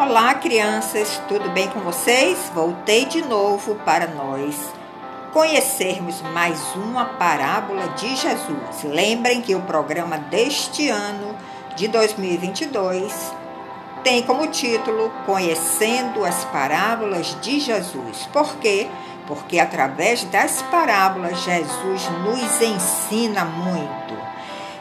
Olá, crianças, tudo bem com vocês? Voltei de novo para nós conhecermos mais uma parábola de Jesus. Lembrem que o programa deste ano de 2022 tem como título Conhecendo as Parábolas de Jesus. Por quê? Porque através das parábolas Jesus nos ensina muito.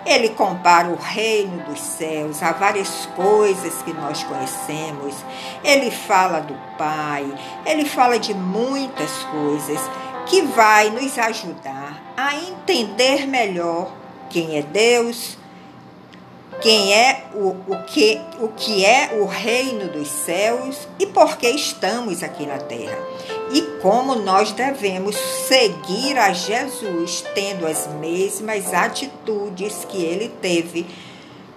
Ele compara o reino dos céus a várias coisas que nós conhecemos. Ele fala do Pai, ele fala de muitas coisas que vai nos ajudar a entender melhor quem é Deus, quem é o, o, que, o que é o reino dos céus e por que estamos aqui na terra. E como nós devemos seguir a Jesus tendo as mesmas atitudes que ele teve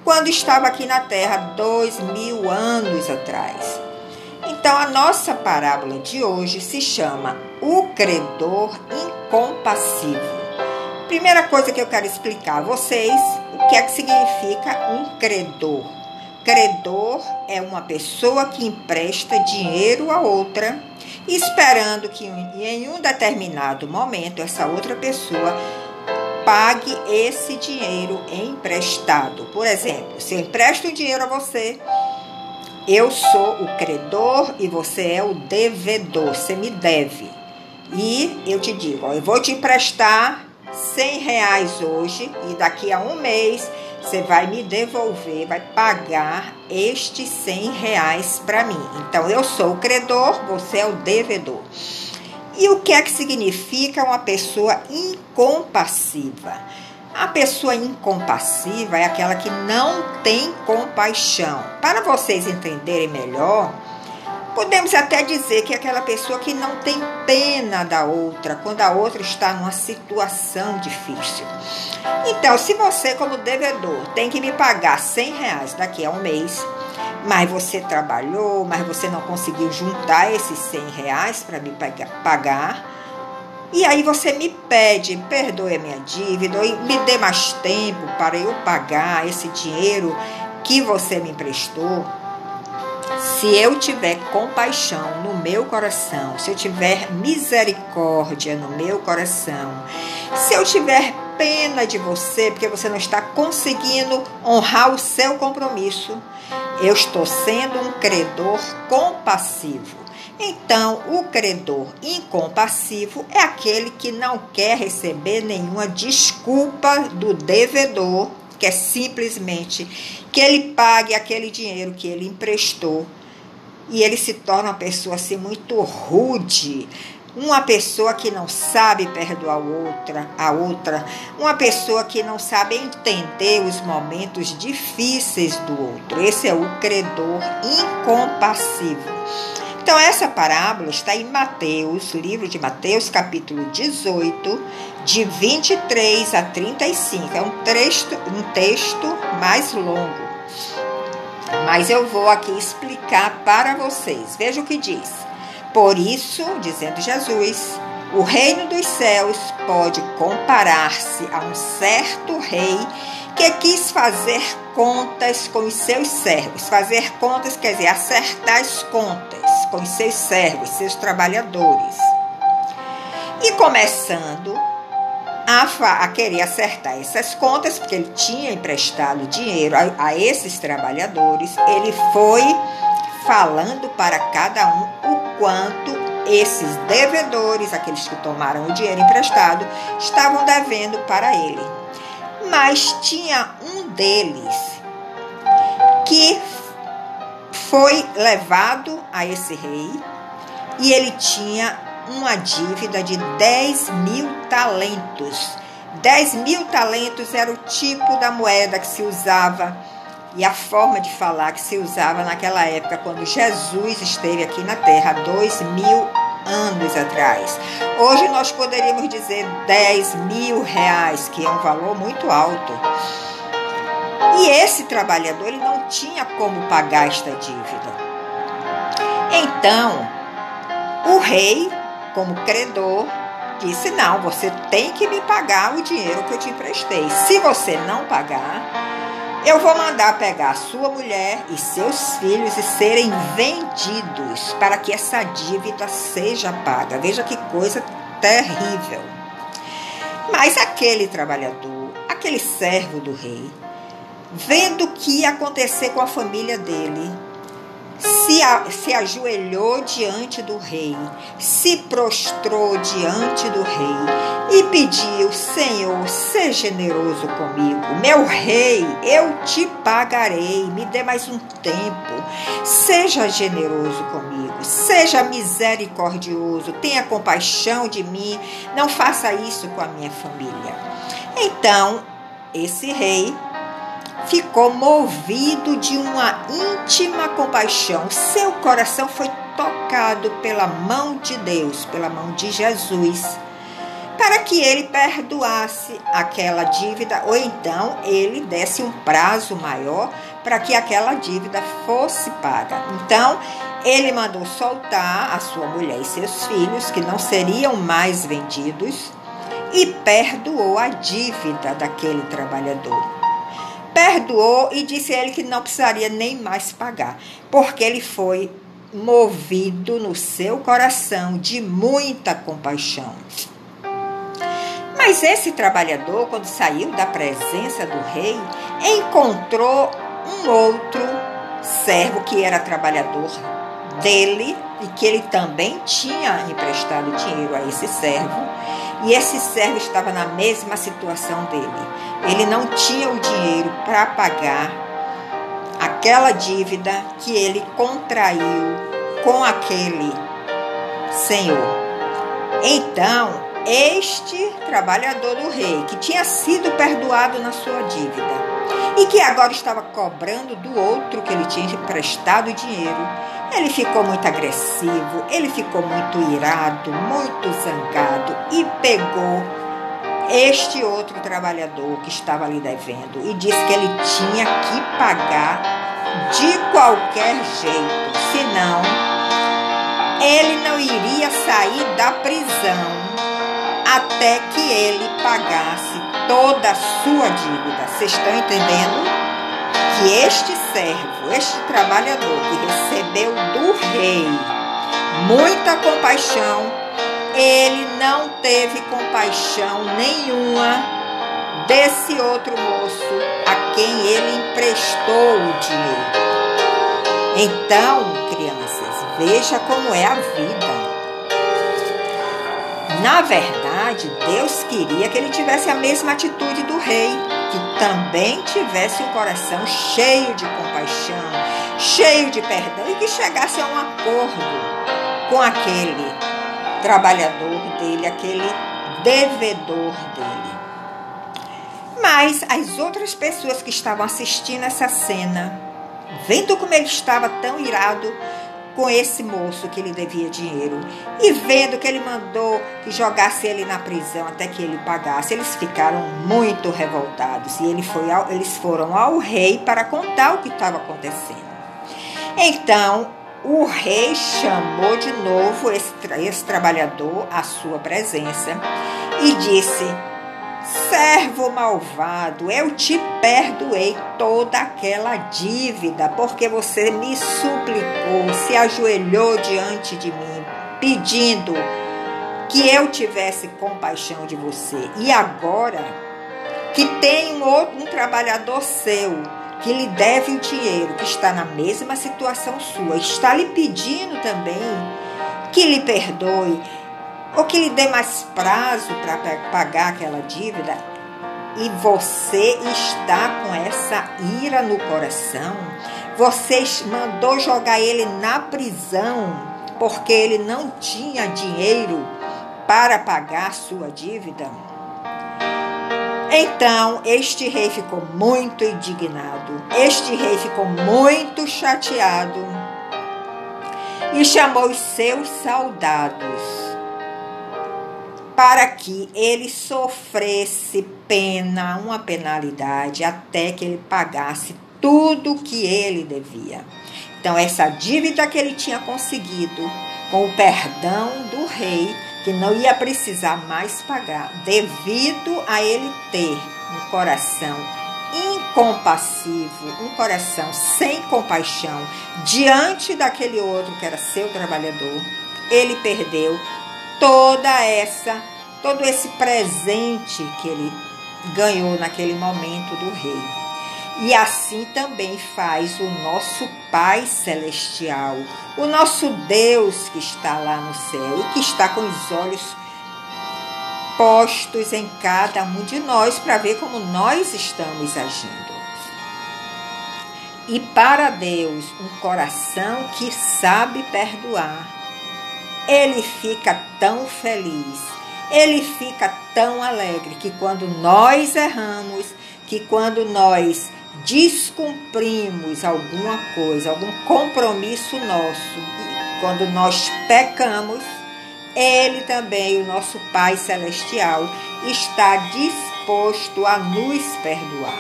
quando estava aqui na terra dois mil anos atrás. Então, a nossa parábola de hoje se chama O Credor Incompassivo. Primeira coisa que eu quero explicar a vocês, o que é que significa um credor? Credor é uma pessoa que empresta dinheiro a outra, esperando que em um determinado momento essa outra pessoa pague esse dinheiro emprestado. Por exemplo, se eu empresto dinheiro a você, eu sou o credor e você é o devedor, você me deve. E eu te digo, ó, eu vou te emprestar 100 reais hoje e daqui a um mês você vai me devolver, vai pagar estes 100 reais para mim. Então eu sou o credor, você é o devedor. E o que é que significa uma pessoa incompassiva? A pessoa incompassiva é aquela que não tem compaixão. Para vocês entenderem melhor, Podemos até dizer que é aquela pessoa que não tem pena da outra quando a outra está numa situação difícil. Então, se você, como devedor, tem que me pagar 100 reais daqui a um mês, mas você trabalhou, mas você não conseguiu juntar esses 100 reais para me pagar, e aí você me pede, perdoe a minha dívida, e me dê mais tempo para eu pagar esse dinheiro que você me emprestou. Se eu tiver compaixão no meu coração, se eu tiver misericórdia no meu coração, se eu tiver pena de você porque você não está conseguindo honrar o seu compromisso, eu estou sendo um credor compassivo. Então, o credor incompassivo é aquele que não quer receber nenhuma desculpa do devedor que é simplesmente que ele pague aquele dinheiro que ele emprestou e ele se torna uma pessoa assim muito rude, uma pessoa que não sabe perdoar outra, a outra, uma pessoa que não sabe entender os momentos difíceis do outro. Esse é o credor incompassivo. Então, essa parábola está em Mateus, livro de Mateus, capítulo 18, de 23 a 35. É um texto, um texto mais longo. Mas eu vou aqui explicar para vocês. Veja o que diz. Por isso, dizendo Jesus, o reino dos céus pode comparar-se a um certo rei que quis fazer contas com os seus servos. Fazer contas quer dizer acertar as contas com os seus servos, seus trabalhadores. E começando a, a querer acertar essas contas, porque ele tinha emprestado dinheiro a, a esses trabalhadores, ele foi falando para cada um o quanto esses devedores, aqueles que tomaram o dinheiro emprestado, estavam devendo para ele. Mas tinha um deles que foi levado a esse rei e ele tinha uma dívida de 10 mil talentos. 10 mil talentos era o tipo da moeda que se usava e a forma de falar que se usava naquela época, quando Jesus esteve aqui na terra, dois mil anos atrás. Hoje nós poderíamos dizer 10 mil reais, que é um valor muito alto. E esse trabalhador ele não tinha como pagar esta dívida. Então, o rei como credor, disse: Não, você tem que me pagar o dinheiro que eu te emprestei. Se você não pagar, Eu vou mandar pegar sua mulher e seus filhos e serem vendidos para que essa dívida seja paga. Veja que coisa terrível. Mas aquele trabalhador, aquele servo do rei, vendo o que ia acontecer com a família dele, se, a, se ajoelhou diante do rei, se prostrou diante do rei e pediu: Senhor, seja generoso comigo. Meu rei, eu te pagarei. Me dê mais um tempo. Seja generoso comigo. Seja misericordioso. Tenha compaixão de mim. Não faça isso com a minha família. Então, esse rei ficou movido de uma íntima compaixão. Seu coração foi tocado pela mão de Deus, pela mão de Jesus, para que ele perdoasse aquela dívida ou então ele desse um prazo maior para que aquela dívida fosse paga. Então, ele mandou soltar a sua mulher e seus filhos, que não seriam mais vendidos, e perdoou a dívida daquele trabalhador perdoou e disse a ele que não precisaria nem mais pagar, porque ele foi movido no seu coração de muita compaixão. Mas esse trabalhador, quando saiu da presença do rei, encontrou um outro servo que era trabalhador dele e que ele também tinha emprestado dinheiro a esse servo e esse servo estava na mesma situação dele. Ele não tinha o dinheiro para pagar aquela dívida que ele contraiu com aquele senhor. Então, este trabalhador do rei, que tinha sido perdoado na sua dívida e que agora estava cobrando do outro que ele tinha emprestado dinheiro, ele ficou muito agressivo, ele ficou muito irado, muito zangado e pegou este outro trabalhador que estava ali devendo e disse que ele tinha que pagar de qualquer jeito, senão ele não iria sair da prisão até que ele pagasse toda a sua dívida. Vocês estão entendendo? que este servo, este trabalhador que recebeu do rei muita compaixão, ele não teve compaixão nenhuma desse outro moço a quem ele emprestou o dinheiro. Então, crianças, veja como é a vida. Na verdade, Deus queria que ele tivesse a mesma atitude do rei que também tivesse um coração cheio de compaixão, cheio de perdão e que chegasse a um acordo com aquele trabalhador dele, aquele devedor dele. Mas as outras pessoas que estavam assistindo essa cena, vendo como ele estava tão irado, com esse moço que ele devia dinheiro e vendo que ele mandou que jogasse ele na prisão até que ele pagasse, eles ficaram muito revoltados e ele foi ao, eles foram ao rei para contar o que estava acontecendo. Então o rei chamou de novo esse, esse trabalhador à sua presença e disse: Servo malvado, eu te perdoei toda aquela dívida, porque você me suplicou, se ajoelhou diante de mim, pedindo que eu tivesse compaixão de você. E agora que tem um outro um trabalhador seu que lhe deve o dinheiro, que está na mesma situação sua, está lhe pedindo também que lhe perdoe ou que lhe dê mais prazo para pagar aquela dívida? E você está com essa ira no coração, você mandou jogar ele na prisão porque ele não tinha dinheiro para pagar sua dívida. Então, este rei ficou muito indignado, este rei ficou muito chateado e chamou os seus soldados para que ele sofresse pena, uma penalidade, até que ele pagasse tudo que ele devia. Então, essa dívida que ele tinha conseguido, com o perdão do rei, que não ia precisar mais pagar, devido a ele ter um coração incompassivo, um coração sem compaixão diante daquele outro que era seu trabalhador, ele perdeu toda essa, todo esse presente que ele ganhou naquele momento do rei. E assim também faz o nosso Pai Celestial, o nosso Deus que está lá no céu e que está com os olhos postos em cada um de nós para ver como nós estamos agindo. E para Deus, um coração que sabe perdoar, ele fica tão feliz, ele fica tão alegre que quando nós erramos, que quando nós descumprimos alguma coisa, algum compromisso nosso, quando nós pecamos, Ele também, o nosso Pai Celestial, está disposto a nos perdoar.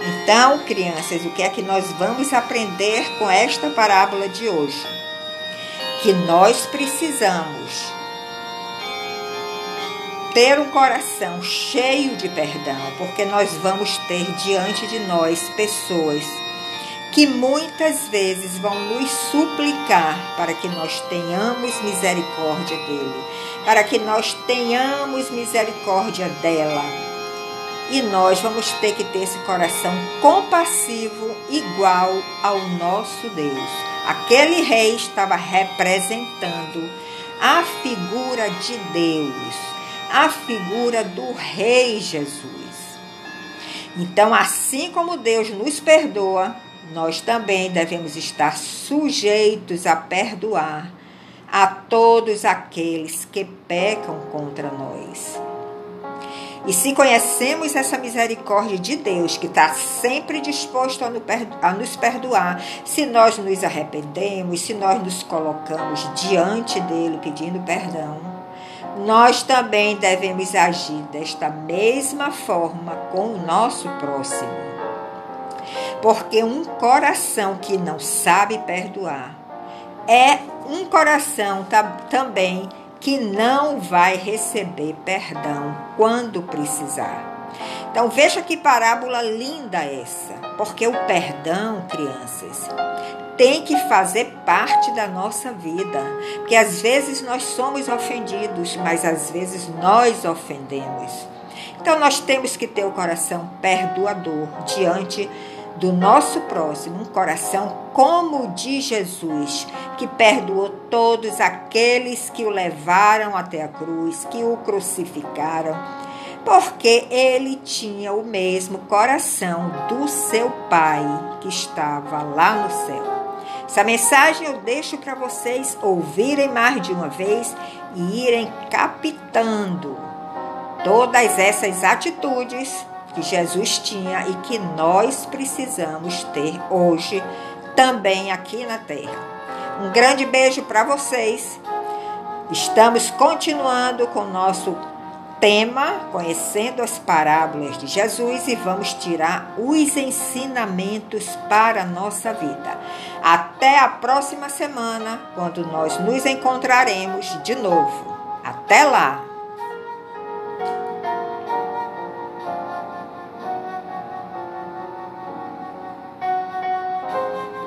Então, crianças, o que é que nós vamos aprender com esta parábola de hoje? Que nós precisamos ter um coração cheio de perdão, porque nós vamos ter diante de nós pessoas que muitas vezes vão nos suplicar para que nós tenhamos misericórdia dele, para que nós tenhamos misericórdia dela. E nós vamos ter que ter esse coração compassivo igual ao nosso Deus. Aquele rei estava representando a figura de Deus a figura do Rei Jesus. Então, assim como Deus nos perdoa, nós também devemos estar sujeitos a perdoar a todos aqueles que pecam contra nós. E se conhecemos essa misericórdia de Deus, que está sempre disposto a nos perdoar, se nós nos arrependemos, se nós nos colocamos diante dele pedindo perdão, nós também devemos agir desta mesma forma com o nosso próximo. Porque um coração que não sabe perdoar é um coração também que não vai receber perdão quando precisar. Então veja que parábola linda essa, porque o perdão, crianças, tem que fazer parte da nossa vida. Porque às vezes nós somos ofendidos, mas às vezes nós ofendemos. Então nós temos que ter o coração perdoador diante do nosso próximo, um coração como o de Jesus, que perdoou todos aqueles que o levaram até a cruz, que o crucificaram, porque ele tinha o mesmo coração do seu Pai que estava lá no céu. Essa mensagem eu deixo para vocês ouvirem mais de uma vez e irem captando todas essas atitudes que Jesus tinha e que nós precisamos ter hoje também aqui na Terra. Um grande beijo para vocês. Estamos continuando com o nosso tema, conhecendo as parábolas de Jesus e vamos tirar os ensinamentos para a nossa vida. Até a próxima semana, quando nós nos encontraremos de novo. Até lá!